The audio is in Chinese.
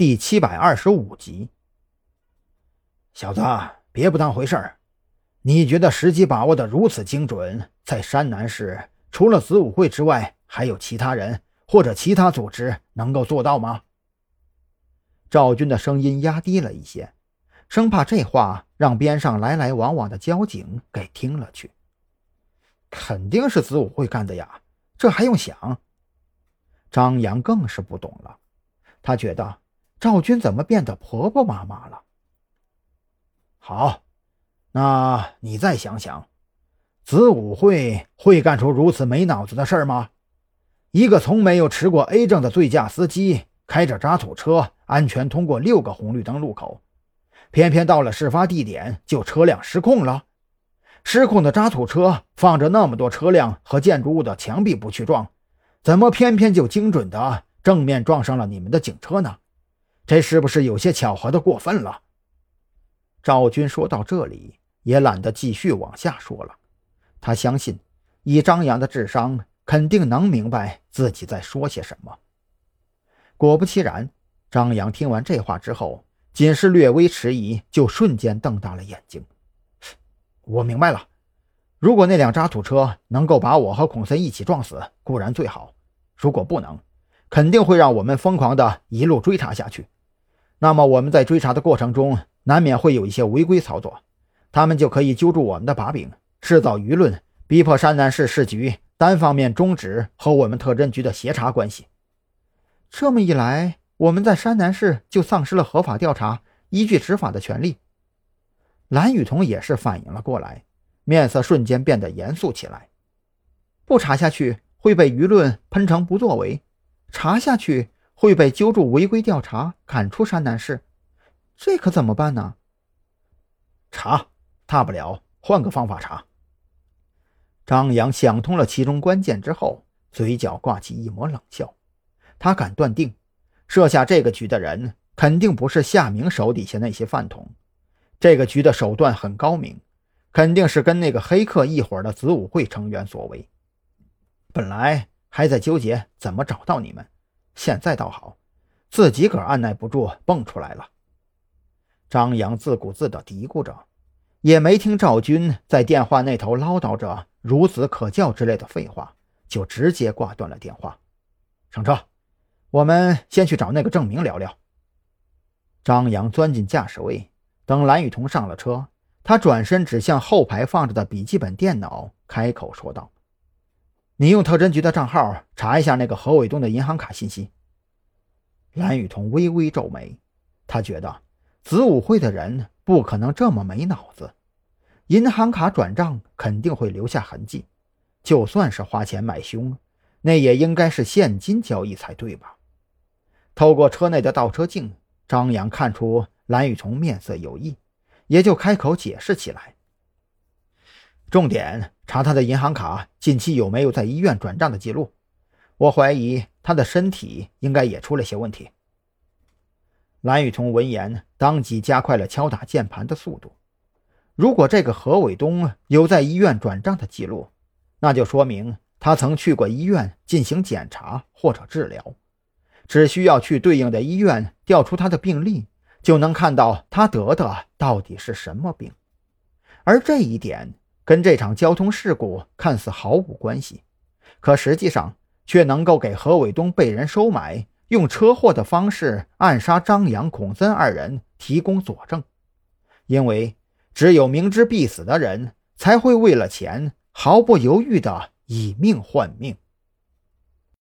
第七百二十五集。小子，别不当回事儿。你觉得时机把握的如此精准，在山南市除了子午会之外，还有其他人或者其他组织能够做到吗？赵军的声音压低了一些，生怕这话让边上来来往往的交警给听了去。肯定是子午会干的呀，这还用想？张扬更是不懂了，他觉得赵军怎么变得婆婆妈妈了？好，那你再想想，子午会会干出如此没脑子的事儿吗？一个从没有持过 A 证的醉驾司机，开着渣土车安全通过六个红绿灯路口，偏偏到了事发地点就车辆失控了。失控的渣土车放着那么多车辆和建筑物的墙壁不去撞。怎么偏偏就精准的正面撞上了你们的警车呢？这是不是有些巧合的过分了？赵军说到这里也懒得继续往下说了。他相信，以张扬的智商，肯定能明白自己在说些什么。果不其然，张扬听完这话之后，仅是略微迟疑，就瞬间瞪大了眼睛。我明白了。如果那辆渣土车能够把我和孔森一起撞死，固然最好；如果不能，肯定会让我们疯狂的一路追查下去。那么我们在追查的过程中，难免会有一些违规操作，他们就可以揪住我们的把柄，制造舆论，逼迫山南市市局单方面终止和我们特侦局的协查关系。这么一来，我们在山南市就丧失了合法调查、依据执法的权利。蓝雨桐也是反应了过来。面色瞬间变得严肃起来。不查下去会被舆论喷成不作为，查下去会被揪住违规调查，赶出山南市，这可怎么办呢？查，大不了换个方法查。张扬想通了其中关键之后，嘴角挂起一抹冷笑。他敢断定，设下这个局的人肯定不是夏明手底下那些饭桶。这个局的手段很高明。肯定是跟那个黑客一伙的子午会成员所为。本来还在纠结怎么找到你们，现在倒好，自己个儿按耐不住蹦出来了。张扬自顾自地嘀咕着，也没听赵军在电话那头唠叨着“孺子可教”之类的废话，就直接挂断了电话。上车，我们先去找那个郑明聊聊。张扬钻进驾驶位，等蓝雨桐上了车。他转身指向后排放着的笔记本电脑，开口说道：“你用特侦局的账号查一下那个何伟东的银行卡信息。”蓝雨桐微微皱眉，他觉得子午会的人不可能这么没脑子，银行卡转账肯定会留下痕迹，就算是花钱买凶，那也应该是现金交易才对吧？透过车内的倒车镜，张扬看出蓝雨桐面色有异。也就开口解释起来。重点查他的银行卡近期有没有在医院转账的记录，我怀疑他的身体应该也出了些问题。蓝雨桐闻言，当即加快了敲打键盘的速度。如果这个何伟东有在医院转账的记录，那就说明他曾去过医院进行检查或者治疗，只需要去对应的医院调出他的病历。就能看到他得的到底是什么病，而这一点跟这场交通事故看似毫无关系，可实际上却能够给何伟东被人收买、用车祸的方式暗杀张扬、孔森二人提供佐证。因为只有明知必死的人，才会为了钱毫不犹豫地以命换命。